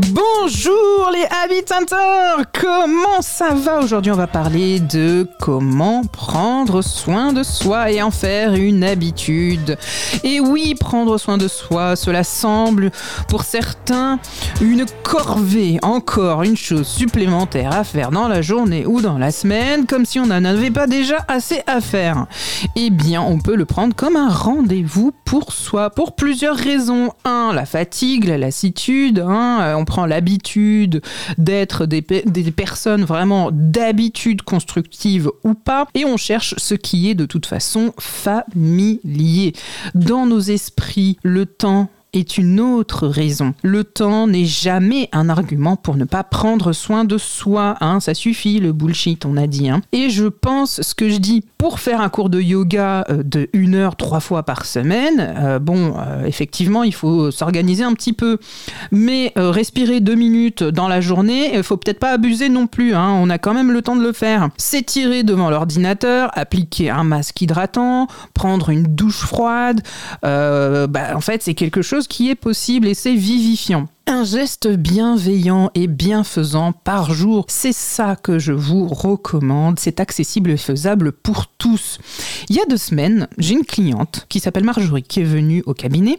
Bonjour les Habit Hunters Comment ça va Aujourd'hui? On va parler de comment prendre soin de soi et en faire une habitude. Et oui, prendre soin de soi, cela semble pour certains une corvée, encore une chose supplémentaire à faire dans la journée ou dans la semaine, comme si on n'en avait pas déjà assez à faire. Eh bien, on peut le prendre comme un rendez-vous pour soi, pour plusieurs raisons. Un, la fatigue, la lassitude, hein, prend l'habitude d'être des, des personnes vraiment d'habitude constructive ou pas, et on cherche ce qui est de toute façon familier. Dans nos esprits, le temps est une autre raison. Le temps n'est jamais un argument pour ne pas prendre soin de soi. Hein, ça suffit le bullshit, on a dit. Hein. Et je pense ce que je dis pour faire un cours de yoga euh, de une heure trois fois par semaine. Euh, bon, euh, effectivement, il faut s'organiser un petit peu, mais respirer deux minutes dans la journée, il faut peut-être pas abuser non plus. Hein, on a quand même le temps de le faire. S'étirer devant l'ordinateur, appliquer un masque hydratant, prendre une douche froide. Bah, en fait, c'est quelque chose qui est possible et c'est vivifiant. Un geste bienveillant et bienfaisant par jour, c'est ça que je vous recommande. C'est accessible et faisable pour tous. Il y a deux semaines, j'ai une cliente qui s'appelle Marjorie qui est venue au cabinet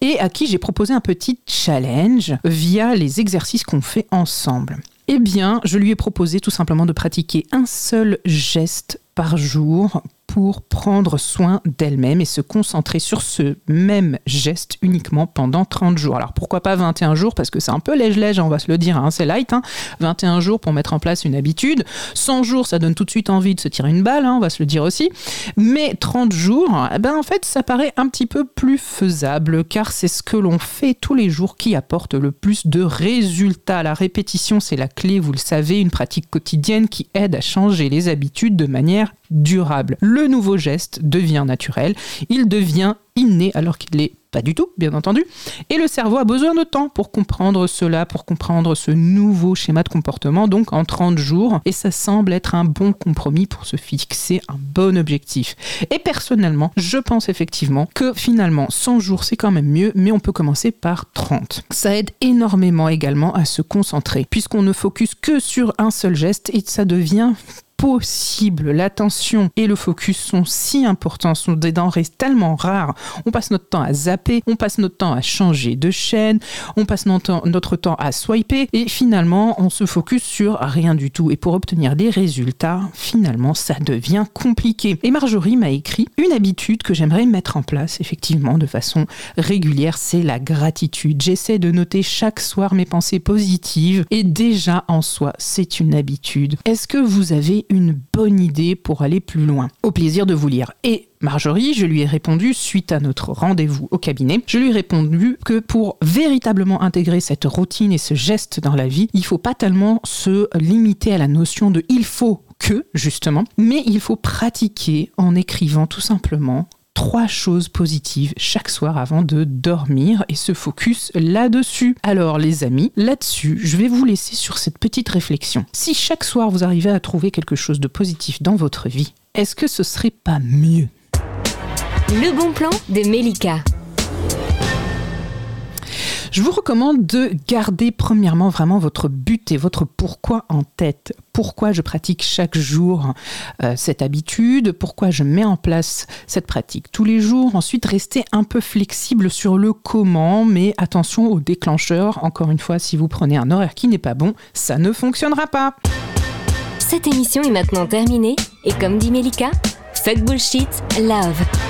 et à qui j'ai proposé un petit challenge via les exercices qu'on fait ensemble. Eh bien, je lui ai proposé tout simplement de pratiquer un seul geste par jour pour prendre soin d'elle-même et se concentrer sur ce même geste uniquement pendant 30 jours. Alors pourquoi pas 21 jours? Parce que c'est un peu lège-lège, on va se le dire, hein, c'est light. 21 hein. jours pour mettre en place une habitude. 100 jours, ça donne tout de suite envie de se tirer une balle, hein, on va se le dire aussi. Mais 30 jours, eh ben, en fait, ça paraît un petit peu plus faisable car c'est ce que l'on fait tous les jours qui apporte le plus de résultats. La répétition, c'est la clé, vous le savez, une pratique quotidienne qui aide à changer les habitudes de manière durable. Le nouveau geste devient naturel, il devient inné alors qu'il l'est pas du tout, bien entendu. Et le cerveau a besoin de temps pour comprendre cela, pour comprendre ce nouveau schéma de comportement, donc en 30 jours. Et ça semble être un bon compromis pour se fixer un bon objectif. Et personnellement, je pense effectivement que finalement, 100 jours, c'est quand même mieux, mais on peut commencer par 30. Ça aide énormément également à se concentrer, puisqu'on ne focus que sur un seul geste et ça devient possible. L'attention et le focus sont si importants, sont des denrées tellement rares. On passe notre temps à zapper, on passe notre temps à changer de chaîne, on passe notre temps à swiper et finalement on se focus sur rien du tout. Et pour obtenir des résultats, finalement ça devient compliqué. Et Marjorie m'a écrit une habitude que j'aimerais mettre en place effectivement de façon régulière, c'est la gratitude. J'essaie de noter chaque soir mes pensées positives et déjà en soi c'est une habitude. Est-ce que vous avez une bonne idée pour aller plus loin. Au plaisir de vous lire. Et Marjorie, je lui ai répondu suite à notre rendez-vous au cabinet, je lui ai répondu que pour véritablement intégrer cette routine et ce geste dans la vie, il faut pas tellement se limiter à la notion de il faut que, justement, mais il faut pratiquer en écrivant tout simplement trois choses positives chaque soir avant de dormir et se focus là-dessus. Alors les amis, là-dessus, je vais vous laisser sur cette petite réflexion. Si chaque soir vous arrivez à trouver quelque chose de positif dans votre vie, est-ce que ce serait pas mieux? Le bon plan de Melika. Je vous recommande de garder premièrement vraiment votre but et votre pourquoi en tête. Pourquoi je pratique chaque jour euh, cette habitude, pourquoi je mets en place cette pratique? Tous les jours. Ensuite, restez un peu flexible sur le comment, mais attention au déclencheur. Encore une fois, si vous prenez un horaire qui n'est pas bon, ça ne fonctionnera pas. Cette émission est maintenant terminée et comme dit Melika, fuck bullshit, love.